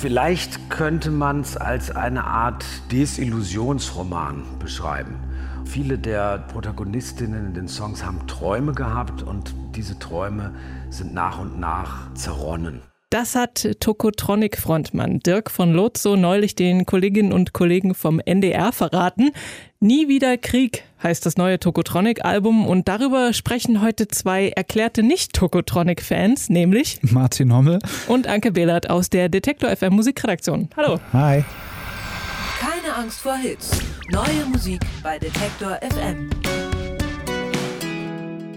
Vielleicht könnte man es als eine Art Desillusionsroman beschreiben. Viele der Protagonistinnen in den Songs haben Träume gehabt und diese Träume sind nach und nach zerronnen. Das hat Tokotronic-Frontmann Dirk von Lotso neulich den Kolleginnen und Kollegen vom NDR verraten. Nie wieder Krieg heißt das neue Tokotronic-Album und darüber sprechen heute zwei erklärte Nicht-Tokotronic-Fans, nämlich Martin Hommel und Anke Behlert aus der Detektor FM Musikredaktion. Hallo. Hi. Keine Angst vor Hits. Neue Musik bei Detektor FM.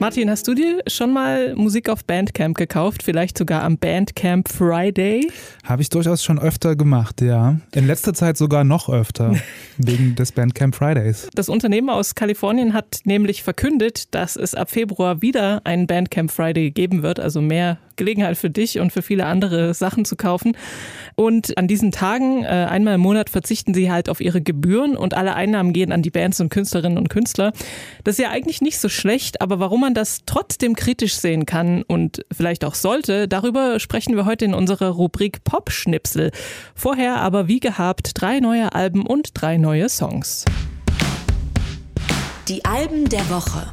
Martin, hast du dir schon mal Musik auf Bandcamp gekauft? Vielleicht sogar am Bandcamp Friday? Habe ich durchaus schon öfter gemacht, ja. In letzter Zeit sogar noch öfter, wegen des Bandcamp Fridays. Das Unternehmen aus Kalifornien hat nämlich verkündet, dass es ab Februar wieder einen Bandcamp Friday geben wird, also mehr Gelegenheit für dich und für viele andere Sachen zu kaufen. Und an diesen Tagen, äh, einmal im Monat, verzichten sie halt auf ihre Gebühren und alle Einnahmen gehen an die Bands und Künstlerinnen und Künstler. Das ist ja eigentlich nicht so schlecht, aber warum man das trotzdem kritisch sehen kann und vielleicht auch sollte, darüber sprechen wir heute in unserer Rubrik Pop-Schnipsel. Vorher aber wie gehabt drei neue Alben und drei neue Songs. Die Alben der Woche.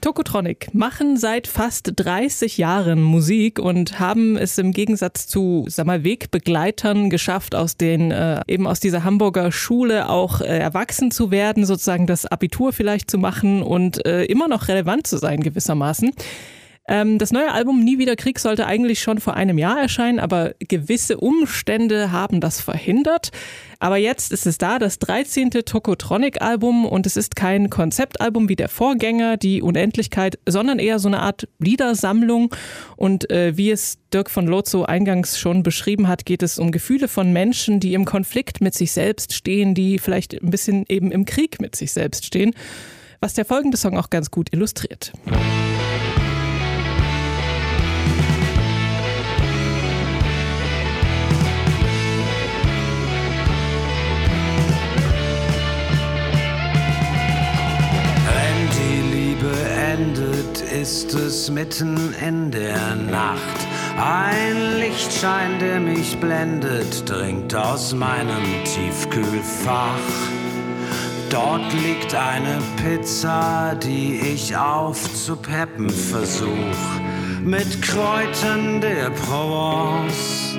Tokotronic machen seit fast 30 Jahren Musik und haben es im Gegensatz zu, sag mal, Wegbegleitern geschafft, aus den, äh, eben aus dieser Hamburger Schule auch äh, erwachsen zu werden, sozusagen das Abitur vielleicht zu machen und äh, immer noch relevant zu sein gewissermaßen. Ähm, das neue Album Nie wieder Krieg sollte eigentlich schon vor einem Jahr erscheinen, aber gewisse Umstände haben das verhindert. Aber jetzt ist es da, das 13. Tokotronic-Album und es ist kein Konzeptalbum wie der Vorgänger, die Unendlichkeit, sondern eher so eine Art Liedersammlung. Und äh, wie es Dirk von Lozo eingangs schon beschrieben hat, geht es um Gefühle von Menschen, die im Konflikt mit sich selbst stehen, die vielleicht ein bisschen eben im Krieg mit sich selbst stehen, was der folgende Song auch ganz gut illustriert. Ist es mitten in der Nacht. Ein Lichtschein, der mich blendet, dringt aus meinem Tiefkühlfach. Dort liegt eine Pizza, die ich aufzupeppen versuch. Mit Kräutern der Provence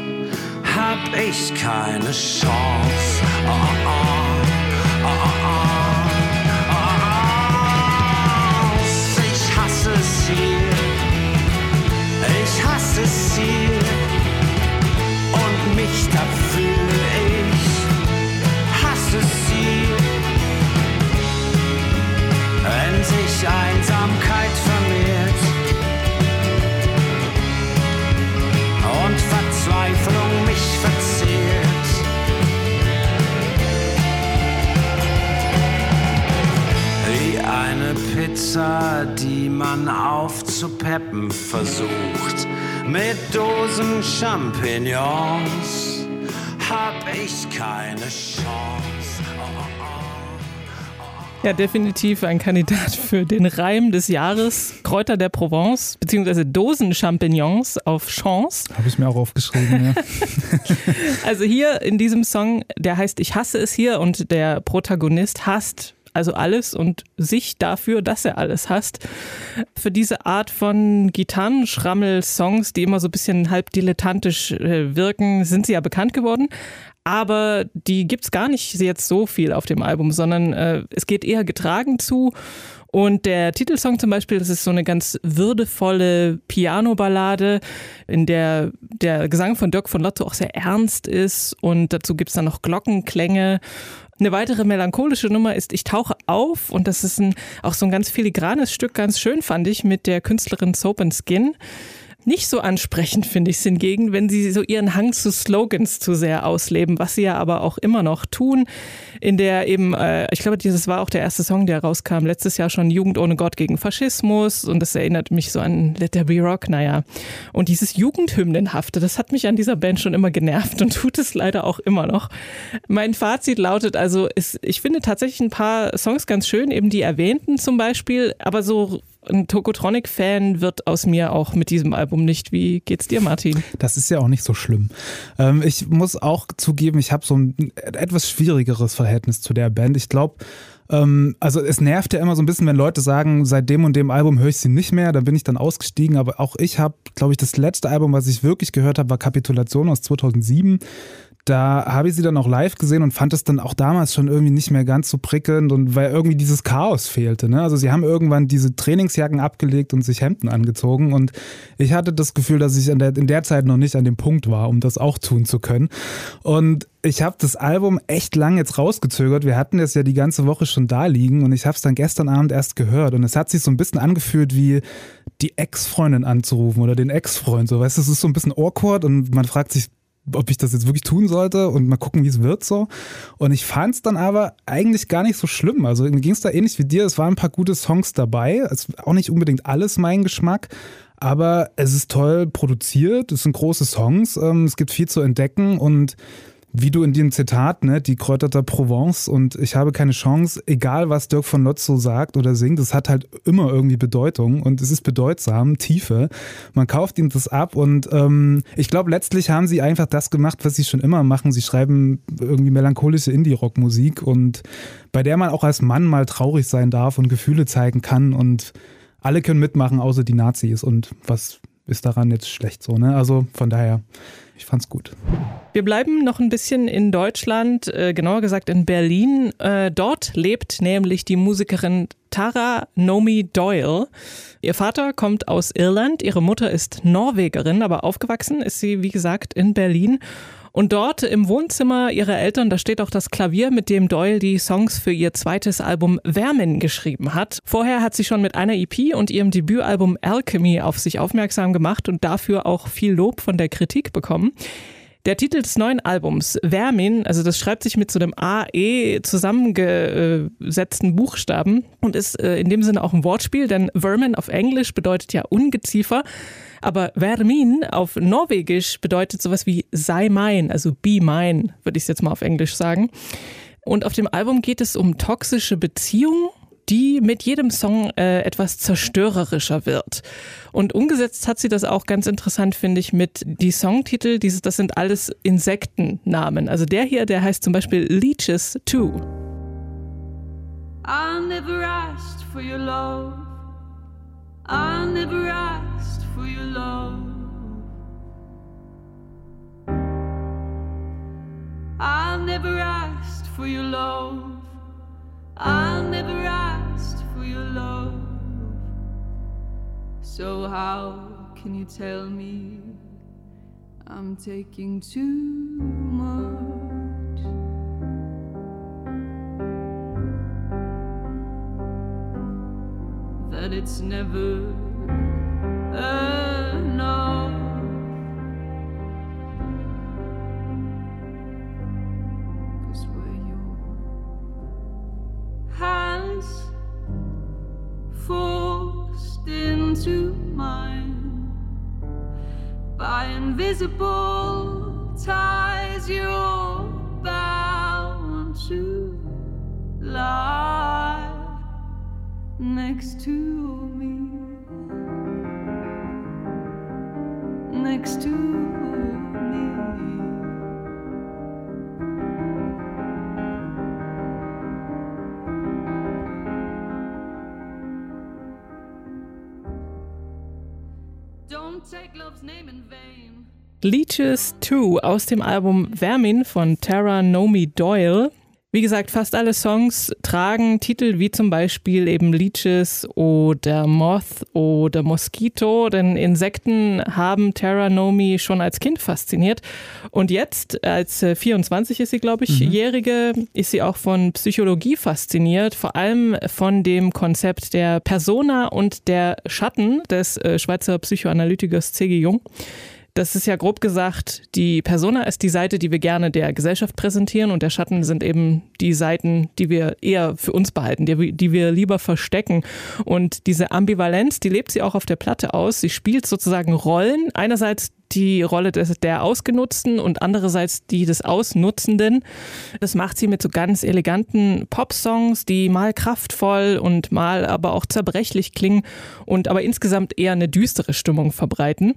hab ich keine Chance. Oh, oh, oh, Ziel und mich dafür ich hasse sie, wenn sich Einsamkeit aufzupeppen versucht mit Dosen Champignons hab ich keine Chance. Ja, definitiv ein Kandidat für den Reim des Jahres. Kräuter der Provence, beziehungsweise Dosen-Champignons auf Chance. Habe ich mir auch aufgeschrieben, ja. also hier in diesem Song, der heißt Ich hasse es hier und der Protagonist hasst also alles und sich dafür, dass er alles hasst. Für diese Art von Gitarrenschrammel-Songs, die immer so ein bisschen halb dilettantisch äh, wirken, sind sie ja bekannt geworden. Aber die gibt es gar nicht jetzt so viel auf dem Album, sondern äh, es geht eher getragen zu. Und der Titelsong zum Beispiel, das ist so eine ganz würdevolle Piano-Ballade, in der der Gesang von Dirk von Lotto auch sehr ernst ist. Und dazu gibt es dann noch Glockenklänge. Eine weitere melancholische Nummer ist Ich tauche auf und das ist ein, auch so ein ganz filigranes Stück, ganz schön fand ich, mit der Künstlerin Soap and Skin. Nicht so ansprechend finde ich es hingegen, wenn sie so ihren Hang zu Slogans zu sehr ausleben, was sie ja aber auch immer noch tun. In der eben, äh, ich glaube, dieses war auch der erste Song, der rauskam, letztes Jahr schon Jugend ohne Gott gegen Faschismus und das erinnert mich so an Let There Be Rock, naja. Und dieses Jugendhymnenhafte, das hat mich an dieser Band schon immer genervt und tut es leider auch immer noch. Mein Fazit lautet also, ist, ich finde tatsächlich ein paar Songs ganz schön, eben die erwähnten zum Beispiel, aber so ein Tokotronic-Fan wird aus mir auch mit diesem Album nicht. Wie geht's dir, Martin? Das ist ja auch nicht so schlimm. Ähm, ich muss auch zugeben, ich habe so ein etwas schwierigeres Verhältnis zu der Band. Ich glaube, ähm, also es nervt ja immer so ein bisschen, wenn Leute sagen, seit dem und dem Album höre ich sie nicht mehr, da bin ich dann ausgestiegen. Aber auch ich habe, glaube ich, das letzte Album, was ich wirklich gehört habe, war Kapitulation aus 2007 da habe ich sie dann auch live gesehen und fand es dann auch damals schon irgendwie nicht mehr ganz so prickelnd und weil irgendwie dieses Chaos fehlte. Ne? Also sie haben irgendwann diese Trainingsjacken abgelegt und sich Hemden angezogen und ich hatte das Gefühl, dass ich in der, in der Zeit noch nicht an dem Punkt war, um das auch tun zu können. Und ich habe das Album echt lang jetzt rausgezögert. Wir hatten es ja die ganze Woche schon da liegen und ich habe es dann gestern Abend erst gehört und es hat sich so ein bisschen angefühlt wie die Ex-Freundin anzurufen oder den Ex-Freund. So, weißt du, es ist so ein bisschen awkward und man fragt sich, ob ich das jetzt wirklich tun sollte und mal gucken, wie es wird so. Und ich fand es dann aber eigentlich gar nicht so schlimm. Also mir ging es da ähnlich wie dir. Es waren ein paar gute Songs dabei. Es ist auch nicht unbedingt alles mein Geschmack. Aber es ist toll produziert, es sind große Songs, ähm, es gibt viel zu entdecken und wie du in dem Zitat, ne, die Kräuter der Provence und ich habe keine Chance, egal was Dirk von Lotzo sagt oder singt, es hat halt immer irgendwie Bedeutung und es ist bedeutsam, Tiefe. Man kauft ihm das ab und ähm, ich glaube, letztlich haben sie einfach das gemacht, was sie schon immer machen. Sie schreiben irgendwie melancholische Indie-Rock-Musik und bei der man auch als Mann mal traurig sein darf und Gefühle zeigen kann und alle können mitmachen, außer die Nazis und was ist daran jetzt schlecht so, ne? Also von daher ich fand's gut. Wir bleiben noch ein bisschen in Deutschland, äh, genauer gesagt in Berlin. Äh, dort lebt nämlich die Musikerin Tara Nomi Doyle. Ihr Vater kommt aus Irland, ihre Mutter ist Norwegerin, aber aufgewachsen ist sie, wie gesagt, in Berlin. Und dort im Wohnzimmer ihrer Eltern, da steht auch das Klavier, mit dem Doyle die Songs für ihr zweites Album Vermin geschrieben hat. Vorher hat sie schon mit einer EP und ihrem Debütalbum Alchemy auf sich aufmerksam gemacht und dafür auch viel Lob von der Kritik bekommen. Der Titel des neuen Albums, Vermin, also das schreibt sich mit so einem AE zusammengesetzten Buchstaben und ist äh, in dem Sinne auch ein Wortspiel, denn Vermin auf Englisch bedeutet ja Ungeziefer. Aber Vermin auf Norwegisch bedeutet sowas wie sei mein, also be mine, würde ich es jetzt mal auf Englisch sagen. Und auf dem Album geht es um toxische Beziehungen, die mit jedem Song äh, etwas zerstörerischer wird. Und umgesetzt hat sie das auch ganz interessant, finde ich, mit die Songtitel. Dieses, das sind alles Insektennamen. Also der hier, der heißt zum Beispiel Leeches 2. I never asked for your love. I never asked for your love. I never asked for your love. I never asked for your love. So, how can you tell me I'm taking too much? That it's never enough. Into mine by invisible ties you're bound to lie next to me. Next to Leeches 2 aus dem Album Vermin von Tara Nomi Doyle. Wie gesagt, fast alle Songs tragen Titel wie zum Beispiel eben Leeches oder Moth oder Mosquito, denn Insekten haben Terra Nomi schon als Kind fasziniert. Und jetzt, als 24 ist sie, glaube ich, mhm. Jährige, ist sie auch von Psychologie fasziniert, vor allem von dem Konzept der Persona und der Schatten des äh, Schweizer Psychoanalytikers C.G. Jung. Das ist ja grob gesagt, die Persona ist die Seite, die wir gerne der Gesellschaft präsentieren und der Schatten sind eben die Seiten, die wir eher für uns behalten, die, die wir lieber verstecken. Und diese Ambivalenz, die lebt sie auch auf der Platte aus. Sie spielt sozusagen Rollen. Einerseits die Rolle des, der Ausgenutzten und andererseits die des Ausnutzenden. Das macht sie mit so ganz eleganten Pop-Songs, die mal kraftvoll und mal aber auch zerbrechlich klingen und aber insgesamt eher eine düstere Stimmung verbreiten.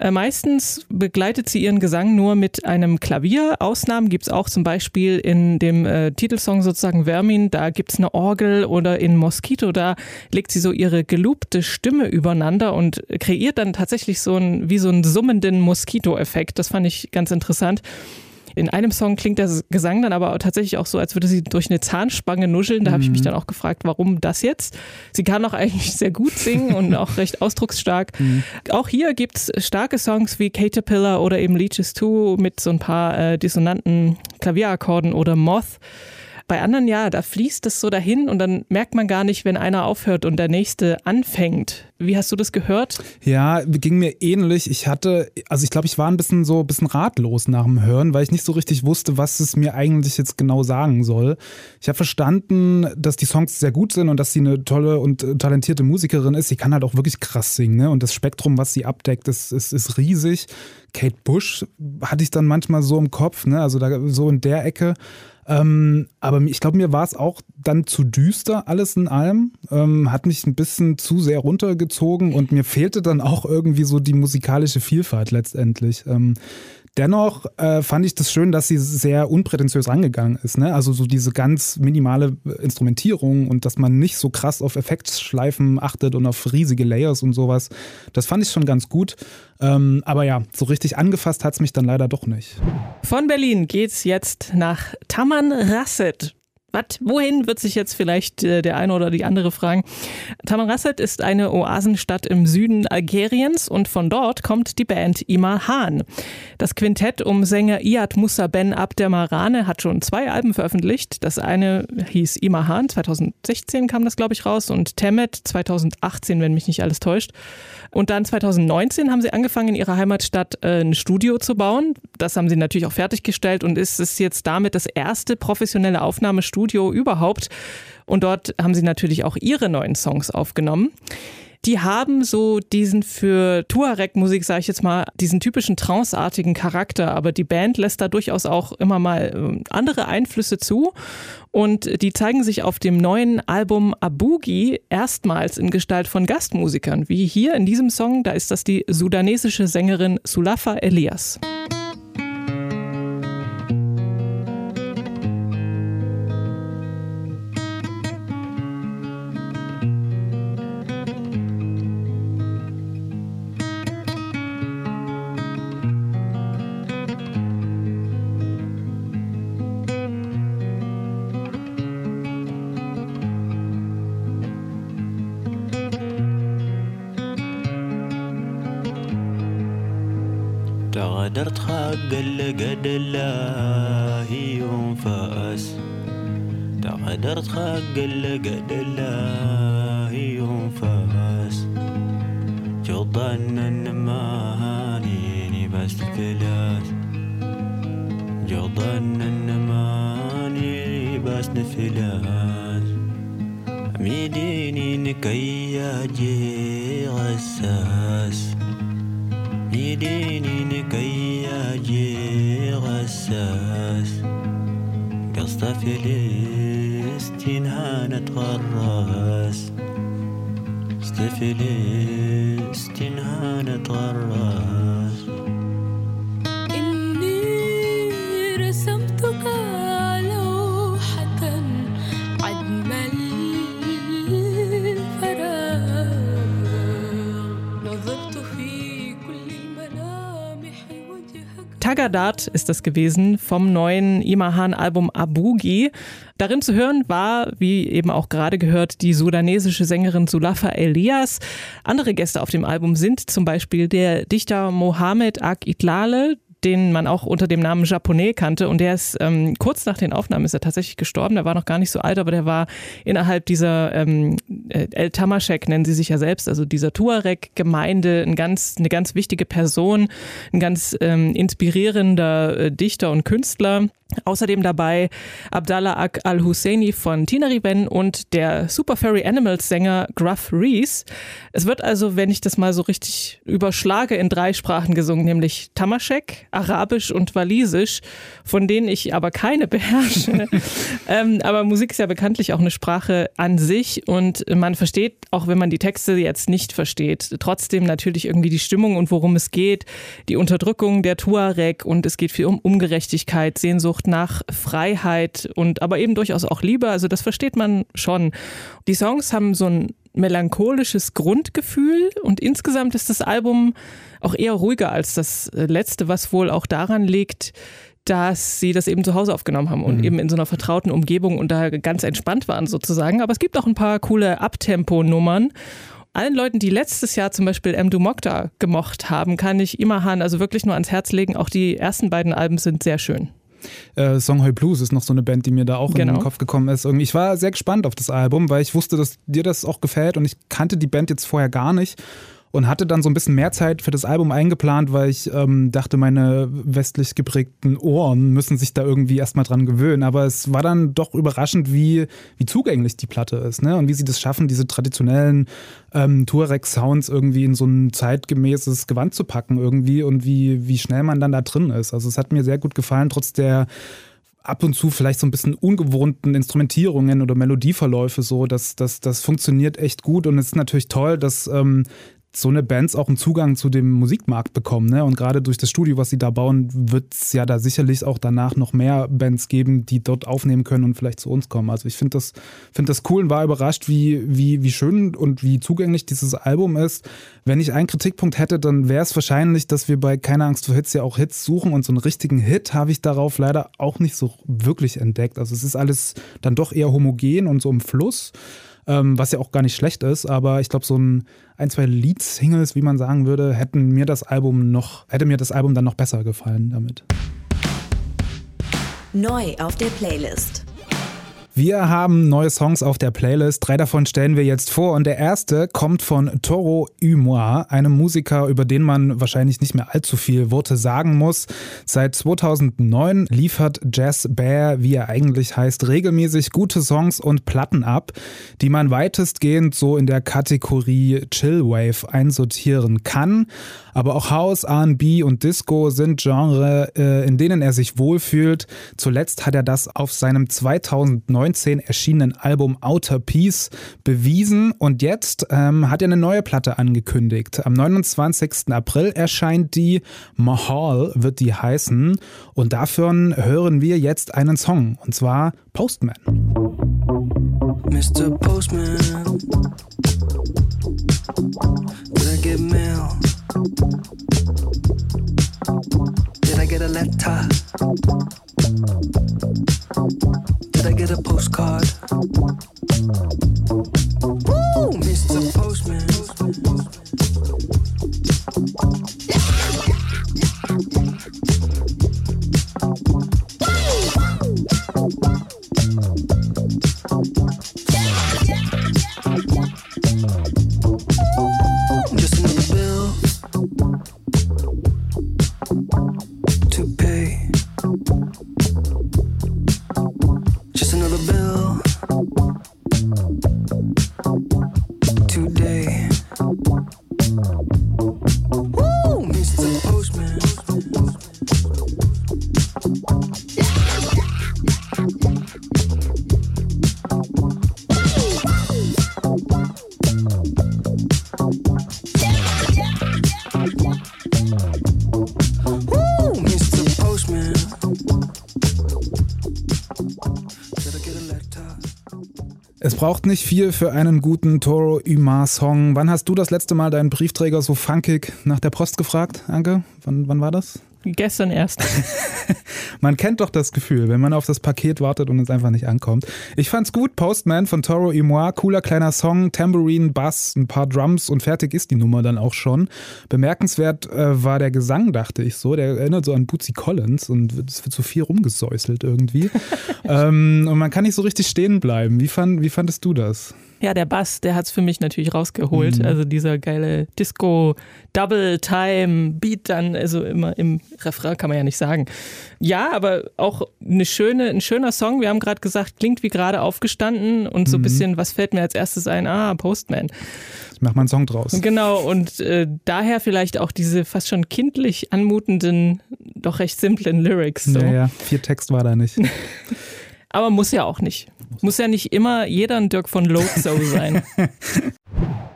Äh, meistens begleitet sie ihren Gesang nur mit einem Klavier. Ausnahmen gibt es auch zum Beispiel in dem äh, Titelsong sozusagen Vermin, da gibt es eine Orgel oder in Mosquito, da legt sie so ihre gelobte Stimme übereinander und kreiert dann tatsächlich so ein, wie so einen summenden Moskito-Effekt. Das fand ich ganz interessant. In einem Song klingt der Gesang dann aber tatsächlich auch so, als würde sie durch eine Zahnspange nuscheln. Da habe ich mich mhm. dann auch gefragt, warum das jetzt? Sie kann auch eigentlich sehr gut singen und auch recht ausdrucksstark. Mhm. Auch hier gibt es starke Songs wie Caterpillar oder eben Leeches 2 mit so ein paar äh, dissonanten Klavierakkorden oder Moth. Bei anderen ja, da fließt es so dahin und dann merkt man gar nicht, wenn einer aufhört und der nächste anfängt. Wie hast du das gehört? Ja, ging mir ähnlich. Ich hatte, also ich glaube, ich war ein bisschen so ein bisschen ratlos nach dem Hören, weil ich nicht so richtig wusste, was es mir eigentlich jetzt genau sagen soll. Ich habe verstanden, dass die Songs sehr gut sind und dass sie eine tolle und talentierte Musikerin ist. Sie kann halt auch wirklich krass singen, ne? Und das Spektrum, was sie abdeckt, ist, ist, ist riesig. Kate Bush hatte ich dann manchmal so im Kopf, ne? Also da so in der Ecke. Ähm, aber ich glaube, mir war es auch dann zu düster, alles in allem. Ähm, hat mich ein bisschen zu sehr runtergezogen und mir fehlte dann auch irgendwie so die musikalische Vielfalt letztendlich. Ähm, Dennoch äh, fand ich das schön, dass sie sehr unprätentiös rangegangen ist. Ne? Also so diese ganz minimale Instrumentierung und dass man nicht so krass auf Effektschleifen achtet und auf riesige Layers und sowas. Das fand ich schon ganz gut. Ähm, aber ja, so richtig angefasst hat es mich dann leider doch nicht. Von Berlin geht's jetzt nach Taman Rasset. Was, wohin wird sich jetzt vielleicht äh, der eine oder die andere fragen? Tamanrasset ist eine Oasenstadt im Süden Algeriens und von dort kommt die Band Imahan. Das Quintett um Sänger Iyad Musa Ben Abdermarane hat schon zwei Alben veröffentlicht. Das eine hieß Imahan, 2016 kam das glaube ich raus und Temet 2018, wenn mich nicht alles täuscht. Und dann 2019 haben sie angefangen, in ihrer Heimatstadt äh, ein Studio zu bauen. Das haben sie natürlich auch fertiggestellt und ist es jetzt damit das erste professionelle Aufnahmestudio überhaupt. Und dort haben sie natürlich auch ihre neuen Songs aufgenommen die haben so diesen für Tuareg-Musik, sage ich jetzt mal, diesen typischen tranceartigen Charakter. Aber die Band lässt da durchaus auch immer mal ähm, andere Einflüsse zu. Und die zeigen sich auf dem neuen Album Abugi erstmals in Gestalt von Gastmusikern. Wie hier in diesem Song, da ist das die sudanesische Sängerin Sulafa Elias. هدرت خاق قد الله ينفأس. تغدرت خاق القد الله ينفأس. جضن النمانيني بس ثلاث جضن النماني بس ثلاث ميديني نكيا جي غساس. ميديني نكيا فلسطين هنتغرس است فلسطين هنتغرس Tagadat ist das gewesen vom neuen Imahan-Album Abugi. Darin zu hören war, wie eben auch gerade gehört, die sudanesische Sängerin Sulafa Elias. Andere Gäste auf dem Album sind zum Beispiel der Dichter Mohamed Ak Itlale, den man auch unter dem Namen Japonais kannte. Und der ist ähm, kurz nach den Aufnahmen ist er tatsächlich gestorben. Der war noch gar nicht so alt, aber der war innerhalb dieser ähm, äh, El Tamashek, nennen sie sich ja selbst, also dieser Tuareg-Gemeinde, ein ganz, eine ganz wichtige Person, ein ganz ähm, inspirierender äh, Dichter und Künstler. Außerdem dabei Abdallah Ak al-Husseini von Tina Riven und der Super Furry Animals Sänger Gruff Reese. Es wird also, wenn ich das mal so richtig überschlage, in drei Sprachen gesungen, nämlich Tamaschek, Arabisch und Walisisch, von denen ich aber keine beherrsche. ähm, aber Musik ist ja bekanntlich auch eine Sprache an sich und man versteht, auch wenn man die Texte jetzt nicht versteht, trotzdem natürlich irgendwie die Stimmung und worum es geht, die Unterdrückung der Tuareg und es geht viel um Ungerechtigkeit, Sehnsucht nach Freiheit und aber eben durchaus auch Liebe. Also das versteht man schon. Die Songs haben so ein melancholisches Grundgefühl und insgesamt ist das Album auch eher ruhiger als das letzte, was wohl auch daran liegt, dass sie das eben zu Hause aufgenommen haben und mhm. eben in so einer vertrauten Umgebung und da ganz entspannt waren sozusagen. Aber es gibt auch ein paar coole Abtempo-Nummern. Allen Leuten, die letztes Jahr zum Beispiel M. Du Mokta gemocht haben, kann ich Imahan also wirklich nur ans Herz legen. Auch die ersten beiden Alben sind sehr schön. Äh, Songhoi Blues ist noch so eine Band, die mir da auch genau. in den genau. Kopf gekommen ist. Irgendwie, ich war sehr gespannt auf das Album, weil ich wusste, dass dir das auch gefällt und ich kannte die Band jetzt vorher gar nicht und hatte dann so ein bisschen mehr Zeit für das Album eingeplant, weil ich ähm, dachte, meine westlich geprägten Ohren müssen sich da irgendwie erstmal dran gewöhnen. Aber es war dann doch überraschend, wie, wie zugänglich die Platte ist ne? und wie sie das schaffen, diese traditionellen ähm, Tuareg-Sounds irgendwie in so ein zeitgemäßes Gewand zu packen irgendwie und wie, wie schnell man dann da drin ist. Also es hat mir sehr gut gefallen, trotz der ab und zu vielleicht so ein bisschen ungewohnten Instrumentierungen oder Melodieverläufe so, das, das, das funktioniert echt gut und es ist natürlich toll, dass ähm, so eine Bands auch einen Zugang zu dem Musikmarkt bekommen. Ne? Und gerade durch das Studio, was sie da bauen, wird es ja da sicherlich auch danach noch mehr Bands geben, die dort aufnehmen können und vielleicht zu uns kommen. Also ich finde das, find das cool und war überrascht, wie, wie, wie schön und wie zugänglich dieses Album ist. Wenn ich einen Kritikpunkt hätte, dann wäre es wahrscheinlich, dass wir bei Keine Angst vor Hits ja auch Hits suchen und so einen richtigen Hit habe ich darauf leider auch nicht so wirklich entdeckt. Also es ist alles dann doch eher homogen und so im Fluss ähm, was ja auch gar nicht schlecht ist, aber ich glaube, so ein, ein, zwei Lead-Singles, wie man sagen würde, hätten mir das Album noch, hätte mir das Album dann noch besser gefallen damit. Neu auf der Playlist. Wir haben neue Songs auf der Playlist. Drei davon stellen wir jetzt vor. Und der erste kommt von Toro Humois, einem Musiker, über den man wahrscheinlich nicht mehr allzu viel Worte sagen muss. Seit 2009 liefert Jazz Bear, wie er eigentlich heißt, regelmäßig gute Songs und Platten ab, die man weitestgehend so in der Kategorie Chillwave einsortieren kann. Aber auch House, RB und Disco sind Genre, äh, in denen er sich wohlfühlt. Zuletzt hat er das auf seinem 2019 erschienenen Album Outer Peace bewiesen und jetzt ähm, hat er eine neue Platte angekündigt. Am 29. April erscheint die Mahal, wird die heißen. Und davon hören wir jetzt einen Song, und zwar Postman. Mr. Postman, I get mail? Did I get a letter? Did I get a postcard? Mr. Postman. Braucht nicht viel für einen guten Toro Umar Song. Wann hast du das letzte Mal deinen Briefträger so funkig nach der Post gefragt, Anke? Wann, wann war das? Gestern erst. man kennt doch das Gefühl, wenn man auf das Paket wartet und es einfach nicht ankommt. Ich fand's gut, Postman von Toro y Moi, cooler kleiner Song, Tambourine, Bass, ein paar Drums und fertig ist die Nummer dann auch schon. Bemerkenswert äh, war der Gesang, dachte ich so. Der erinnert so an Bootsy Collins und es wird so viel rumgesäuselt irgendwie. ähm, und man kann nicht so richtig stehen bleiben. Wie, fand, wie fandest du das? Ja, der Bass, der hat es für mich natürlich rausgeholt. Mhm. Also dieser geile Disco, Double Time, Beat dann, also immer im Refrain kann man ja nicht sagen. Ja, aber auch eine schöne, ein schöner Song. Wir haben gerade gesagt, klingt wie gerade aufgestanden und so ein bisschen, was fällt mir als erstes ein? Ah, Postman. Ich mach mal einen Song draus. Genau, und äh, daher vielleicht auch diese fast schon kindlich anmutenden, doch recht simplen Lyrics. So. Naja, viel Text war da nicht. Aber muss ja auch nicht. Muss ja nicht immer jeder ein Dirk von Lotso sein.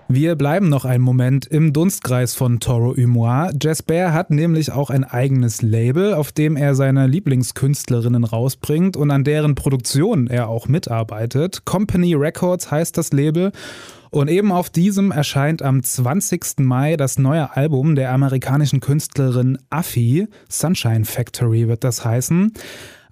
Wir bleiben noch einen Moment im Dunstkreis von Toro Humois. Jess Bear hat nämlich auch ein eigenes Label, auf dem er seine Lieblingskünstlerinnen rausbringt und an deren Produktion er auch mitarbeitet. Company Records heißt das Label. Und eben auf diesem erscheint am 20. Mai das neue Album der amerikanischen Künstlerin Affi. Sunshine Factory wird das heißen.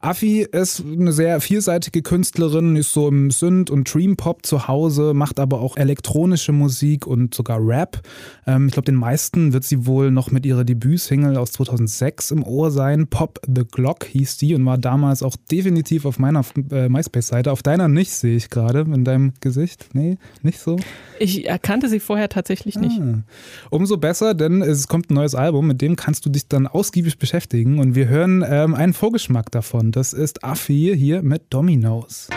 Affi ist eine sehr vielseitige Künstlerin, ist so im Synth- und Dream-Pop zu Hause, macht aber auch elektronische Musik und sogar Rap. Ähm, ich glaube, den meisten wird sie wohl noch mit ihrer Debütsingle aus 2006 im Ohr sein. Pop the Glock hieß die und war damals auch definitiv auf meiner äh, MySpace-Seite. Auf deiner nicht, sehe ich gerade in deinem Gesicht. Nee, nicht so? Ich erkannte sie vorher tatsächlich nicht. Ah. Umso besser, denn es kommt ein neues Album, mit dem kannst du dich dann ausgiebig beschäftigen und wir hören ähm, einen Vorgeschmack davon. Das ist Affi hier mit Dominoes.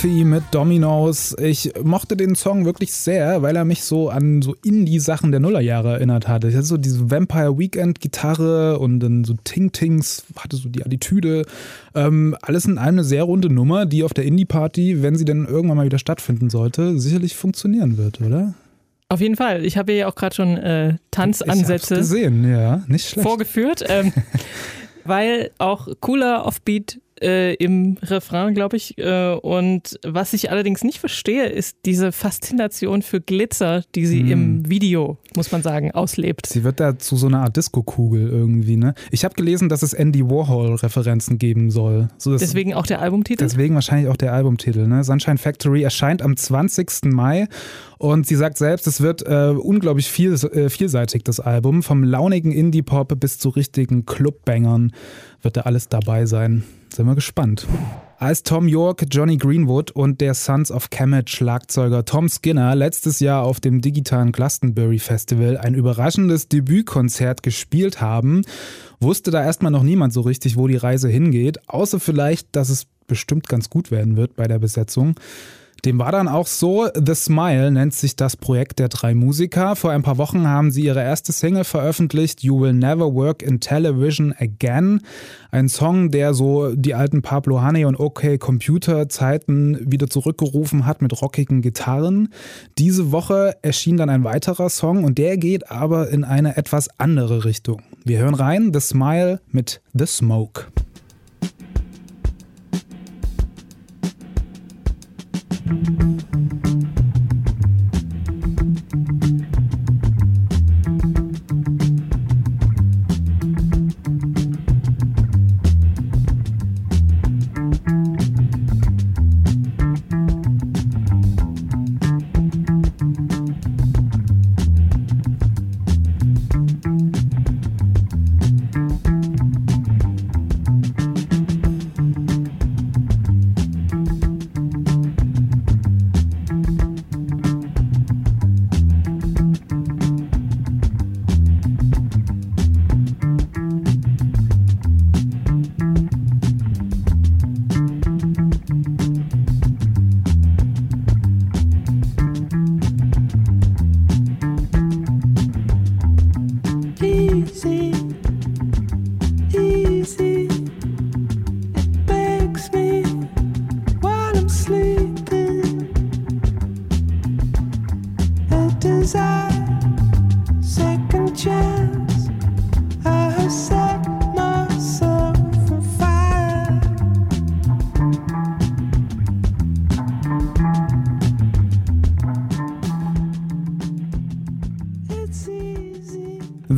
Affi mit Dominoes. Ich mochte den Song wirklich sehr, weil er mich so an so Indie-Sachen der Nullerjahre erinnert hatte. Ich hatte so diese Vampire Weekend-Gitarre und dann so Ting-Tings, hatte so die Attitüde. Ähm, alles in einem eine sehr runde Nummer, die auf der Indie-Party, wenn sie denn irgendwann mal wieder stattfinden sollte, sicherlich funktionieren wird, oder? Auf jeden Fall. Ich habe ja auch gerade schon äh, Tanzansätze gesehen, ja, nicht schlecht. vorgeführt, ähm, weil auch cooler Offbeat äh, im Refrain, glaube ich. Äh, und was ich allerdings nicht verstehe, ist diese Faszination für Glitzer, die sie Hm. im Video, muss man sagen, auslebt. Sie wird da zu so einer Art Disco-Kugel irgendwie, ne? Ich habe gelesen, dass es Andy Warhol-Referenzen geben soll. So, Deswegen auch der Albumtitel. Deswegen wahrscheinlich auch der Albumtitel. Ne? Sunshine Factory erscheint am 20. Mai und sie sagt selbst, es wird äh, unglaublich viel, äh, vielseitig, das Album. Vom launigen Indie-Pop bis zu richtigen Clubbangern wird da alles dabei sein. Sind wir gespannt. Als Tom York, Johnny Greenwood und der Sons of Kemet Schlagzeuger Tom Skinner letztes Jahr auf dem digitalen Glastonbury Festival ein überraschendes Debütkonzert gespielt haben, wusste da erstmal noch niemand so richtig, wo die Reise hingeht, außer vielleicht, dass es bestimmt ganz gut werden wird bei der Besetzung. Dem war dann auch so, The Smile nennt sich das Projekt der drei Musiker. Vor ein paar Wochen haben sie ihre erste Single veröffentlicht, You Will Never Work in Television Again. Ein Song, der so die alten Pablo Honey und OK Computer Zeiten wieder zurückgerufen hat mit rockigen Gitarren. Diese Woche erschien dann ein weiterer Song und der geht aber in eine etwas andere Richtung. Wir hören rein, The Smile mit The Smoke.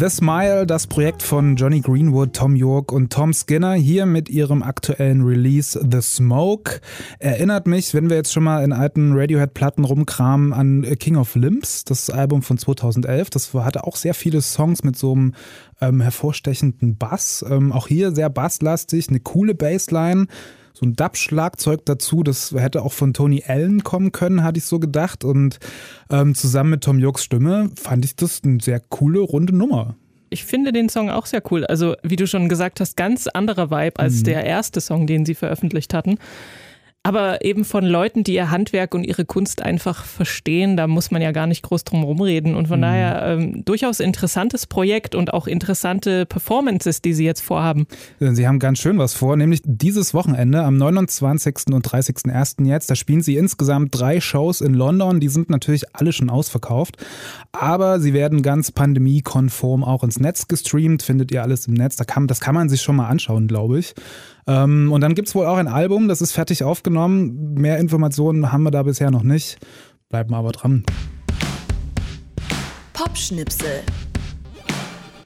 The Smile, das Projekt von Johnny Greenwood, Tom York und Tom Skinner, hier mit ihrem aktuellen Release The Smoke. Erinnert mich, wenn wir jetzt schon mal in alten Radiohead-Platten rumkramen, an King of Limbs, das Album von 2011. Das hatte auch sehr viele Songs mit so einem ähm, hervorstechenden Bass. Ähm, auch hier sehr basslastig, eine coole Bassline. So ein Dub-Schlagzeug dazu, das hätte auch von Tony Allen kommen können, hatte ich so gedacht. Und ähm, zusammen mit Tom Yorks Stimme fand ich das eine sehr coole, runde Nummer. Ich finde den Song auch sehr cool. Also, wie du schon gesagt hast, ganz anderer Vibe als Mhm. der erste Song, den sie veröffentlicht hatten. Aber eben von Leuten, die ihr Handwerk und ihre Kunst einfach verstehen, da muss man ja gar nicht groß drum rumreden. Und von Mhm. daher ähm, durchaus interessantes Projekt und auch interessante Performances, die sie jetzt vorhaben. Sie haben ganz schön was vor, nämlich dieses Wochenende am 29. und 30.01. jetzt. Da spielen sie insgesamt drei Shows in London. Die sind natürlich alle schon ausverkauft. Aber sie werden ganz pandemiekonform auch ins Netz gestreamt. Findet ihr alles im Netz. Da kann, das kann man sich schon mal anschauen, glaube ich. Ähm, und dann gibt es wohl auch ein Album, das ist fertig aufgenommen. Mehr Informationen haben wir da bisher noch nicht. Bleiben wir aber dran. Popschnipsel.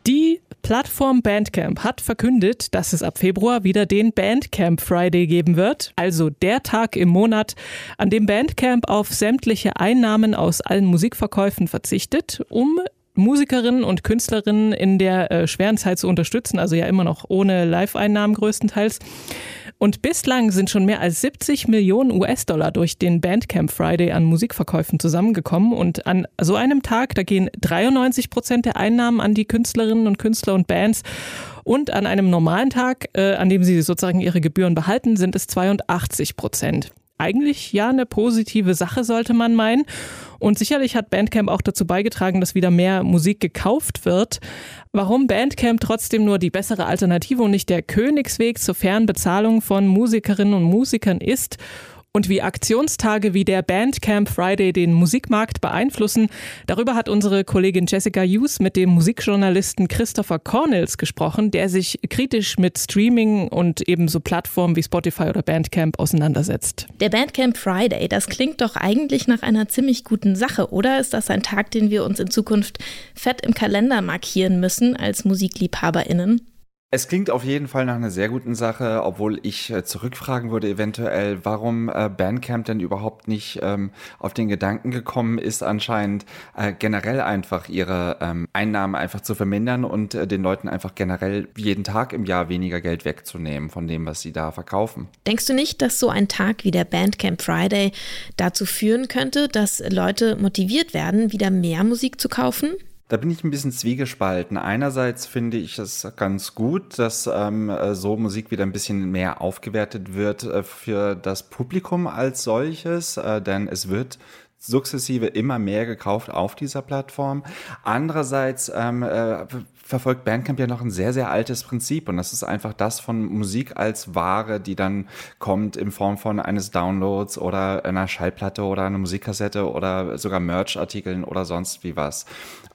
Die Plattform Bandcamp hat verkündet, dass es ab Februar wieder den Bandcamp Friday geben wird, also der Tag im Monat, an dem Bandcamp auf sämtliche Einnahmen aus allen Musikverkäufen verzichtet, um Musikerinnen und Künstlerinnen in der äh, schweren Zeit zu unterstützen, also ja immer noch ohne Live-Einnahmen größtenteils. Und bislang sind schon mehr als 70 Millionen US-Dollar durch den Bandcamp Friday an Musikverkäufen zusammengekommen. Und an so einem Tag, da gehen 93 Prozent der Einnahmen an die Künstlerinnen und Künstler und Bands. Und an einem normalen Tag, äh, an dem sie sozusagen ihre Gebühren behalten, sind es 82 Prozent. Eigentlich ja eine positive Sache, sollte man meinen. Und sicherlich hat Bandcamp auch dazu beigetragen, dass wieder mehr Musik gekauft wird. Warum Bandcamp trotzdem nur die bessere Alternative und nicht der Königsweg zur fairen Bezahlung von Musikerinnen und Musikern ist und wie Aktionstage wie der Bandcamp Friday den Musikmarkt beeinflussen, darüber hat unsere Kollegin Jessica Hughes mit dem Musikjournalisten Christopher Cornels gesprochen, der sich kritisch mit Streaming und ebenso Plattformen wie Spotify oder Bandcamp auseinandersetzt. Der Bandcamp Friday, das klingt doch eigentlich nach einer ziemlich guten Sache, oder? Ist das ein Tag, den wir uns in Zukunft fett im Kalender markieren müssen als MusikliebhaberInnen? Es klingt auf jeden Fall nach einer sehr guten Sache, obwohl ich äh, zurückfragen würde eventuell, warum äh, Bandcamp denn überhaupt nicht ähm, auf den Gedanken gekommen ist, anscheinend äh, generell einfach ihre ähm, Einnahmen einfach zu vermindern und den Leuten einfach generell jeden Tag im Jahr weniger Geld wegzunehmen von dem, was sie da verkaufen. Denkst du nicht, dass so ein Tag wie der Bandcamp Friday dazu führen könnte, dass Leute motiviert werden, wieder mehr Musik zu kaufen? Da bin ich ein bisschen zwiegespalten. Einerseits finde ich es ganz gut, dass ähm, äh, so Musik wieder ein bisschen mehr aufgewertet wird äh, für das Publikum als solches, äh, denn es wird sukzessive immer mehr gekauft auf dieser Plattform. Andererseits ähm, äh, verfolgt Bandcamp ja noch ein sehr, sehr altes Prinzip und das ist einfach das von Musik als Ware, die dann kommt in Form von eines Downloads oder einer Schallplatte oder einer Musikkassette oder sogar Merch-Artikeln oder sonst wie was.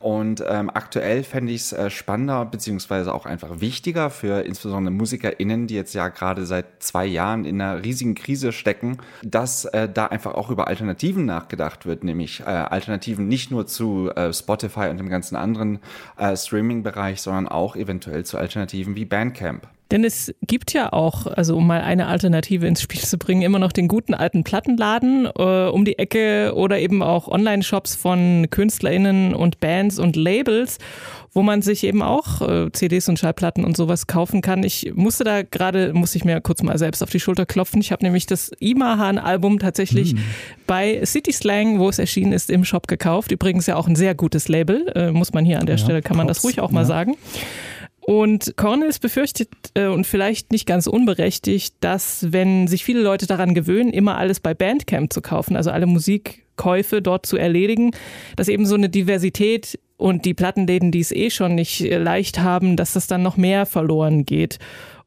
Und ähm, aktuell fände ich es äh, spannender beziehungsweise auch einfach wichtiger für insbesondere MusikerInnen, die jetzt ja gerade seit zwei Jahren in einer riesigen Krise stecken, dass äh, da einfach auch über Alternativen nachgedacht wird, nämlich äh, Alternativen nicht nur zu äh, Spotify und dem ganzen anderen äh, Streaming-Bereich, sondern auch eventuell zu Alternativen wie Bandcamp. Denn es gibt ja auch, also um mal eine Alternative ins Spiel zu bringen, immer noch den guten alten Plattenladen äh, um die Ecke oder eben auch Online-Shops von KünstlerInnen und Bands und Labels, wo man sich eben auch äh, CDs und Schallplatten und sowas kaufen kann. Ich musste da gerade, muss ich mir kurz mal selbst auf die Schulter klopfen. Ich habe nämlich das Imahan-Album tatsächlich bei City Slang, wo es erschienen ist, im Shop gekauft. Übrigens ja auch ein sehr gutes Label, äh, muss man hier an der Ja, Stelle, kann man das ruhig auch mal ja. sagen. Und Cornels befürchtet äh, und vielleicht nicht ganz unberechtigt, dass wenn sich viele Leute daran gewöhnen, immer alles bei Bandcamp zu kaufen, also alle Musikkäufe dort zu erledigen, dass eben so eine Diversität und die Plattenläden, die es eh schon nicht äh, leicht haben, dass das dann noch mehr verloren geht.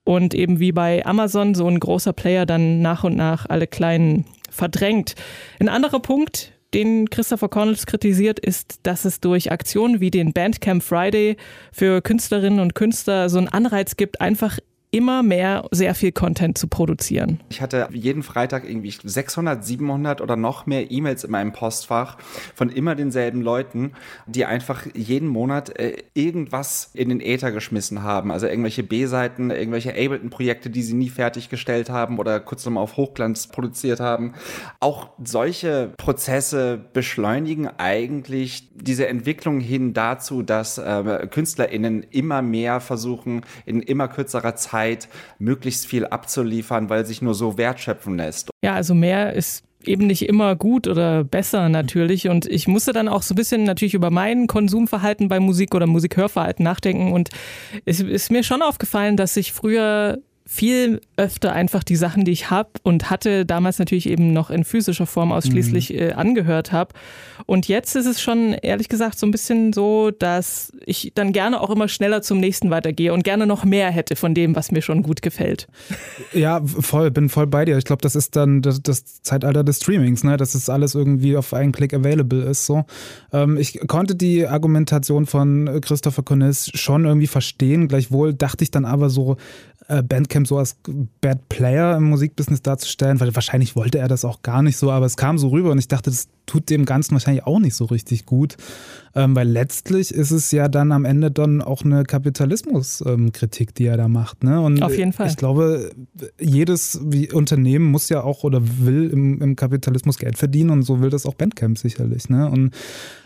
Und eben wie bei Amazon so ein großer Player dann nach und nach alle kleinen verdrängt. Ein anderer Punkt, den Christopher Cornels kritisiert, ist, dass es durch Aktionen wie den Bandcamp Friday für Künstlerinnen und Künstler so einen Anreiz gibt, einfach immer mehr sehr viel Content zu produzieren. Ich hatte jeden Freitag irgendwie 600, 700 oder noch mehr E-Mails in meinem Postfach von immer denselben Leuten, die einfach jeden Monat äh, irgendwas in den Äther geschmissen haben. Also irgendwelche B-Seiten, irgendwelche Ableton-Projekte, die sie nie fertiggestellt haben oder kurz nochmal auf Hochglanz produziert haben. Auch solche Prozesse beschleunigen eigentlich diese Entwicklung hin dazu, dass äh, KünstlerInnen immer mehr versuchen, in immer kürzerer Zeit möglichst viel abzuliefern, weil sich nur so wertschöpfen lässt. Ja, also mehr ist eben nicht immer gut oder besser natürlich. Und ich musste dann auch so ein bisschen natürlich über mein Konsumverhalten bei Musik oder Musikhörverhalten nachdenken. Und es ist mir schon aufgefallen, dass ich früher viel öfter einfach die Sachen, die ich habe und hatte, damals natürlich eben noch in physischer Form ausschließlich Mhm. äh, angehört habe. Und jetzt ist es schon ehrlich gesagt so ein bisschen so, dass ich dann gerne auch immer schneller zum nächsten weitergehe und gerne noch mehr hätte von dem, was mir schon gut gefällt. Ja, voll, bin voll bei dir. Ich glaube, das ist dann das, das Zeitalter des Streamings, ne? dass es alles irgendwie auf einen Klick available ist. So. Ähm, ich konnte die Argumentation von Christopher Connis schon irgendwie verstehen. Gleichwohl dachte ich dann aber so, Bandcamp so als Bad Player im Musikbusiness darzustellen, weil wahrscheinlich wollte er das auch gar nicht so, aber es kam so rüber und ich dachte, das tut dem Ganzen wahrscheinlich auch nicht so richtig gut, ähm, weil letztlich ist es ja dann am Ende dann auch eine Kapitalismuskritik, die er da macht. Ne? Und Auf jeden Fall. Ich glaube, jedes Unternehmen muss ja auch oder will im, im Kapitalismus Geld verdienen und so will das auch Bandcamp sicherlich. Ne? Und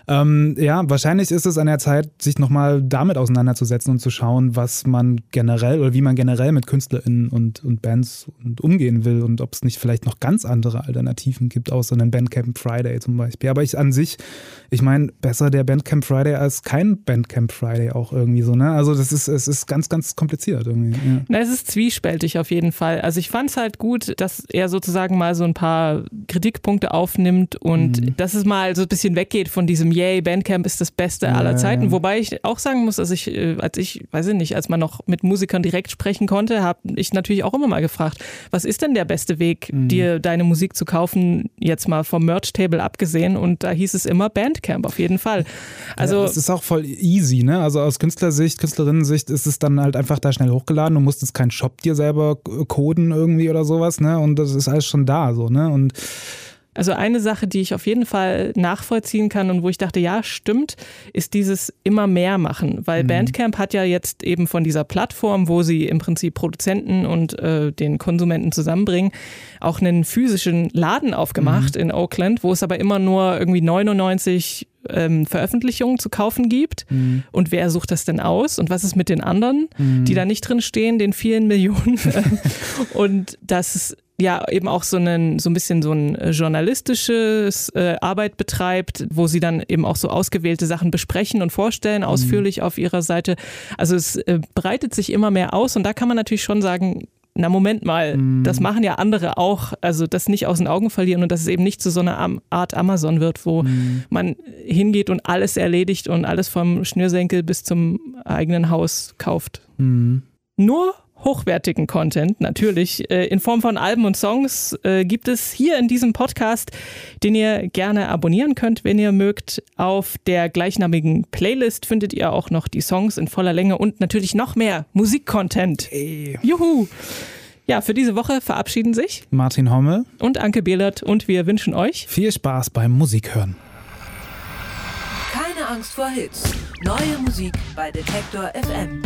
ähm, ja, wahrscheinlich ist es an der Zeit, sich nochmal damit auseinanderzusetzen und zu schauen, was man generell oder wie man generell mit KünstlerInnen und, und Bands und umgehen will und ob es nicht vielleicht noch ganz andere Alternativen gibt, außer einen Bandcamp Friday zum Beispiel. Aber ich an sich, ich meine, besser der Bandcamp Friday als kein Bandcamp Friday auch irgendwie so, ne? Also das ist, es ist ganz, ganz kompliziert irgendwie. Ja. Na, es ist zwiespältig auf jeden Fall. Also ich fand es halt gut, dass er sozusagen mal so ein paar Kritikpunkte aufnimmt und Mhm. dass es mal so ein bisschen weggeht von diesem Yay, Bandcamp ist das Beste aller Ja, Zeiten. ja. Wobei ich auch sagen muss, dass ich, äh, als ich, weiß ich nicht, als man noch mit Musikern direkt sprechen konnte, habe ich natürlich auch immer mal gefragt, was ist denn der beste Weg, Mhm. dir deine Musik zu kaufen, jetzt mal vom Merch-Table abgesehen? Und da hieß es immer Bandcamp, auf jeden Fall. Also ja, es ist auch voll easy, ne? Also aus Künstlersicht, Künstlerinnensicht ist es dann halt einfach da schnell hochgeladen. Du musst jetzt keinen Shop dir selber coden irgendwie oder sowas, ne? Und das ist alles schon da, so, ne? Und Also eine Sache, die ich auf jeden Fall nachvollziehen kann und wo ich dachte, ja, stimmt, ist dieses immer mehr machen. Weil Bandcamp hat ja jetzt eben von dieser Plattform, wo sie im Prinzip Produzenten und äh, den Konsumenten zusammenbringen, auch einen physischen Laden aufgemacht in Oakland, wo es aber immer nur irgendwie 99 ähm, Veröffentlichungen zu kaufen gibt. Und wer sucht das denn aus? Und was ist mit den anderen, die da nicht drin stehen, den vielen Millionen? und das ist ja eben auch so, einen, so ein bisschen so ein äh, journalistisches äh, Arbeit betreibt, wo sie dann eben auch so ausgewählte Sachen besprechen und vorstellen, ausführlich auf ihrer Seite. Also es äh, breitet sich immer mehr aus und da kann man natürlich schon sagen, na Moment mal, das machen ja andere auch, also das nicht aus den Augen verlieren und dass es eben nicht zu so einer Art Amazon wird, wo man hingeht und alles erledigt und alles vom Schnürsenkel bis zum eigenen Haus kauft. Nur hochwertigen Content, natürlich äh, in Form von Alben und Songs, äh, gibt es hier in diesem Podcast, den ihr gerne abonnieren könnt, wenn ihr mögt. Auf der gleichnamigen Playlist findet ihr auch noch die Songs in voller Länge und natürlich noch mehr Musikcontent. Juhu! Ja, für diese Woche verabschieden sich Martin Hommel, und Anke Behlert und wir wünschen euch viel Spaß beim Musikhören. Keine Angst vor Hits. Neue Musik bei Detektor FM.